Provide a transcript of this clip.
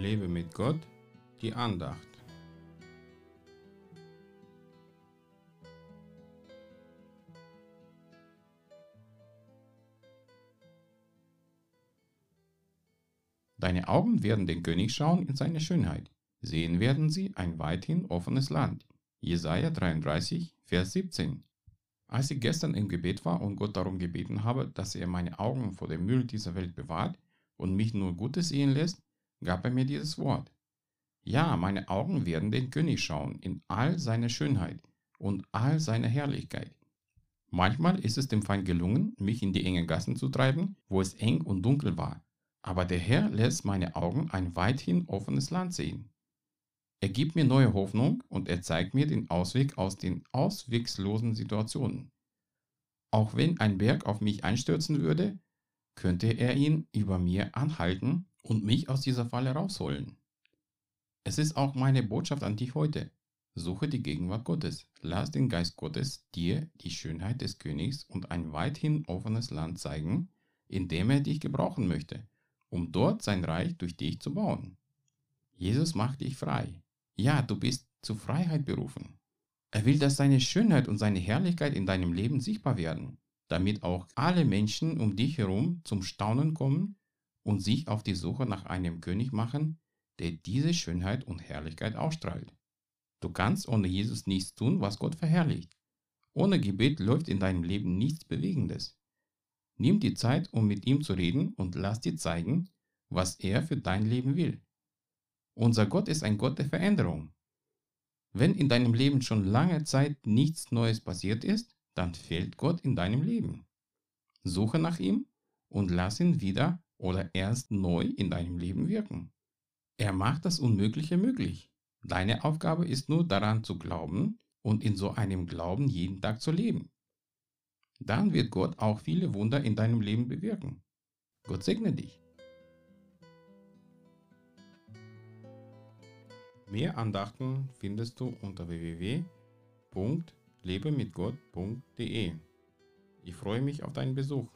Lebe mit Gott, die Andacht. Deine Augen werden den König schauen in seine Schönheit. Sehen werden sie ein weithin offenes Land. Jesaja 33, Vers 17. Als ich gestern im Gebet war und Gott darum gebeten habe, dass er meine Augen vor dem Müll dieser Welt bewahrt und mich nur Gutes sehen lässt, gab er mir dieses Wort. Ja, meine Augen werden den König schauen in all seiner Schönheit und all seiner Herrlichkeit. Manchmal ist es dem Feind gelungen, mich in die engen Gassen zu treiben, wo es eng und dunkel war, aber der Herr lässt meine Augen ein weithin offenes Land sehen. Er gibt mir neue Hoffnung und er zeigt mir den Ausweg aus den auswegslosen Situationen. Auch wenn ein Berg auf mich einstürzen würde, könnte er ihn über mir anhalten und mich aus dieser Falle rausholen. Es ist auch meine Botschaft an dich heute. Suche die Gegenwart Gottes. Lass den Geist Gottes dir die Schönheit des Königs und ein weithin offenes Land zeigen, in dem er dich gebrauchen möchte, um dort sein Reich durch dich zu bauen. Jesus macht dich frei. Ja, du bist zur Freiheit berufen. Er will, dass seine Schönheit und seine Herrlichkeit in deinem Leben sichtbar werden, damit auch alle Menschen um dich herum zum Staunen kommen und sich auf die Suche nach einem König machen, der diese Schönheit und Herrlichkeit ausstrahlt. Du kannst ohne Jesus nichts tun, was Gott verherrlicht. Ohne Gebet läuft in deinem Leben nichts Bewegendes. Nimm die Zeit, um mit ihm zu reden und lass dir zeigen, was er für dein Leben will. Unser Gott ist ein Gott der Veränderung. Wenn in deinem Leben schon lange Zeit nichts Neues passiert ist, dann fehlt Gott in deinem Leben. Suche nach ihm und lass ihn wieder oder erst neu in deinem Leben wirken. Er macht das Unmögliche möglich. Deine Aufgabe ist nur daran zu glauben und in so einem Glauben jeden Tag zu leben. Dann wird Gott auch viele Wunder in deinem Leben bewirken. Gott segne dich. Mehr Andachten findest du unter www.lebemitgott.de. Ich freue mich auf deinen Besuch.